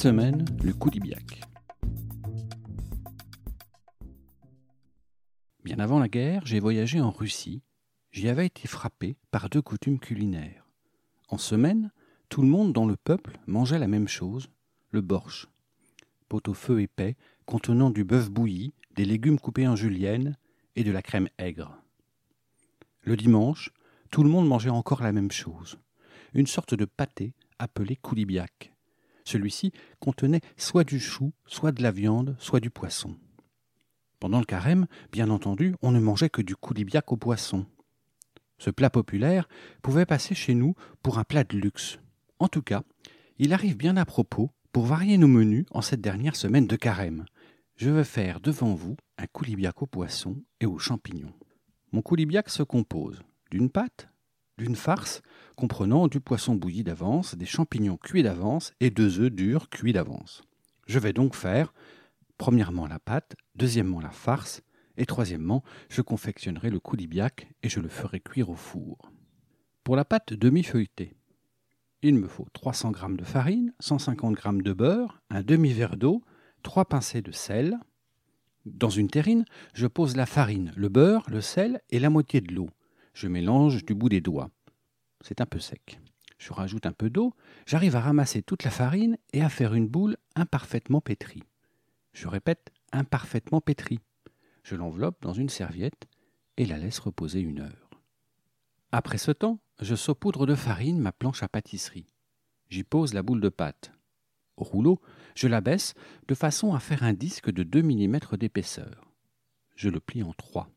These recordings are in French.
Semaine, le Koulibiac. Bien avant la guerre, j'ai voyagé en Russie. J'y avais été frappé par deux coutumes culinaires. En semaine, tout le monde dans le peuple mangeait la même chose, le borsch. Pot au feu épais, contenant du bœuf bouilli, des légumes coupés en julienne et de la crème aigre. Le dimanche, tout le monde mangeait encore la même chose, une sorte de pâté appelé koulibiak. Celui-ci contenait soit du chou, soit de la viande, soit du poisson. Pendant le carême, bien entendu, on ne mangeait que du koulibiak au poisson. Ce plat populaire pouvait passer chez nous pour un plat de luxe. En tout cas, il arrive bien à propos pour varier nos menus en cette dernière semaine de carême. Je vais faire devant vous un koulibiak au poisson et aux champignons. Mon koulibiak se compose d'une pâte, d'une farce comprenant du poisson bouilli d'avance, des champignons cuits d'avance et deux œufs durs cuits d'avance. Je vais donc faire Premièrement la pâte, deuxièmement la farce, et troisièmement, je confectionnerai le koulibiak et je le ferai cuire au four. Pour la pâte demi-feuilletée, il me faut 300 g de farine, 150 g de beurre, un demi-verre d'eau, trois pincées de sel. Dans une terrine, je pose la farine, le beurre, le sel et la moitié de l'eau. Je mélange du bout des doigts. C'est un peu sec. Je rajoute un peu d'eau, j'arrive à ramasser toute la farine et à faire une boule imparfaitement pétrie. Je répète, imparfaitement pétrie. Je l'enveloppe dans une serviette et la laisse reposer une heure. Après ce temps, je saupoudre de farine ma planche à pâtisserie. J'y pose la boule de pâte. Au rouleau, je la baisse de façon à faire un disque de 2 mm d'épaisseur. Je le plie en trois,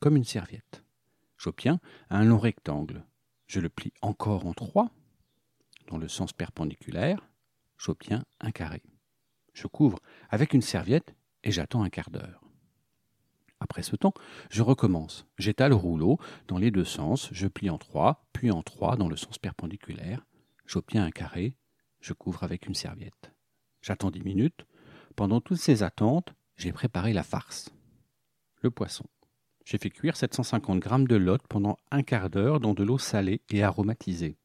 comme une serviette. J'obtiens un long rectangle. Je le plie encore en trois, dans le sens perpendiculaire. J'obtiens un carré. Je couvre avec une serviette et j'attends un quart d'heure. Après ce temps, je recommence. J'étale le rouleau dans les deux sens, je plie en trois, puis en trois dans le sens perpendiculaire. J'obtiens un carré, je couvre avec une serviette. J'attends dix minutes. Pendant toutes ces attentes, j'ai préparé la farce. Le poisson. J'ai fait cuire 750 g de lotte pendant un quart d'heure dans de l'eau salée et aromatisée.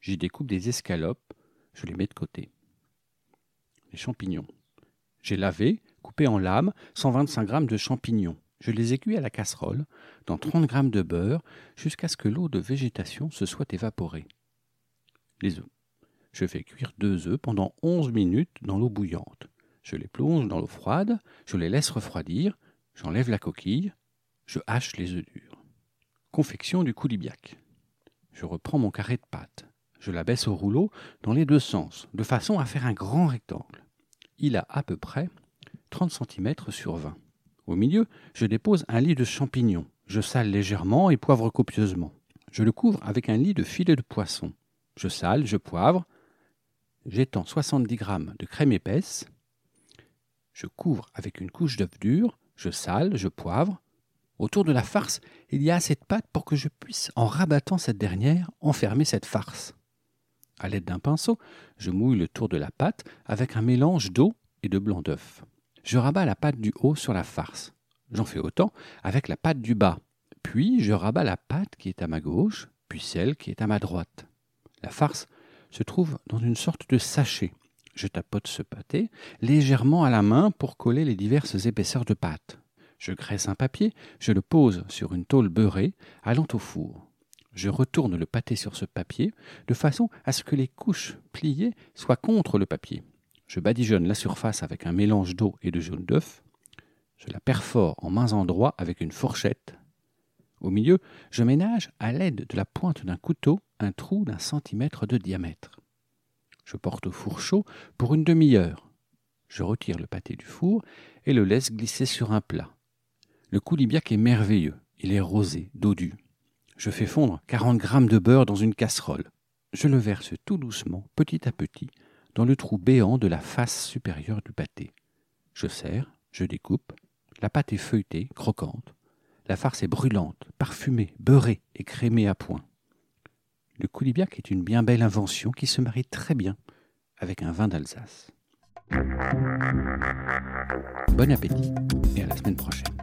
J'y découpe des escalopes, je les mets de côté les champignons. J'ai lavé, coupé en lames, 125 g de champignons. Je les ai cuits à la casserole, dans 30 g de beurre, jusqu'à ce que l'eau de végétation se soit évaporée. Les œufs. Je fais cuire deux œufs pendant 11 minutes dans l'eau bouillante. Je les plonge dans l'eau froide, je les laisse refroidir, j'enlève la coquille, je hache les œufs durs. Confection du coulibiac. Je reprends mon carré de pâte. Je la baisse au rouleau dans les deux sens, de façon à faire un grand rectangle. Il a à peu près 30 cm sur 20. Au milieu, je dépose un lit de champignons. Je sale légèrement et poivre copieusement. Je le couvre avec un lit de filet de poisson. Je sale, je poivre. J'étends 70 g de crème épaisse. Je couvre avec une couche d'œuf dur. Je sale, je poivre. Autour de la farce, il y a assez de pâte pour que je puisse, en rabattant cette dernière, enfermer cette farce. À l'aide d'un pinceau, je mouille le tour de la pâte avec un mélange d'eau et de blanc d'œuf. Je rabats la pâte du haut sur la farce. J'en fais autant avec la pâte du bas. Puis je rabats la pâte qui est à ma gauche, puis celle qui est à ma droite. La farce se trouve dans une sorte de sachet. Je tapote ce pâté légèrement à la main pour coller les diverses épaisseurs de pâte. Je graisse un papier, je le pose sur une tôle beurrée, allant au four. Je retourne le pâté sur ce papier de façon à ce que les couches pliées soient contre le papier. Je badigeonne la surface avec un mélange d'eau et de jaune d'œuf. Je la perfore en mains endroits avec une fourchette. Au milieu, je ménage à l'aide de la pointe d'un couteau un trou d'un centimètre de diamètre. Je porte au four chaud pour une demi-heure. Je retire le pâté du four et le laisse glisser sur un plat. Le coulibiac est merveilleux. Il est rosé, dodu. Je fais fondre 40 grammes de beurre dans une casserole. Je le verse tout doucement, petit à petit, dans le trou béant de la face supérieure du pâté. Je serre, je découpe. La pâte est feuilletée, croquante. La farce est brûlante, parfumée, beurrée et crémée à point. Le coulibiac est une bien belle invention qui se marie très bien avec un vin d'Alsace. Bon appétit et à la semaine prochaine.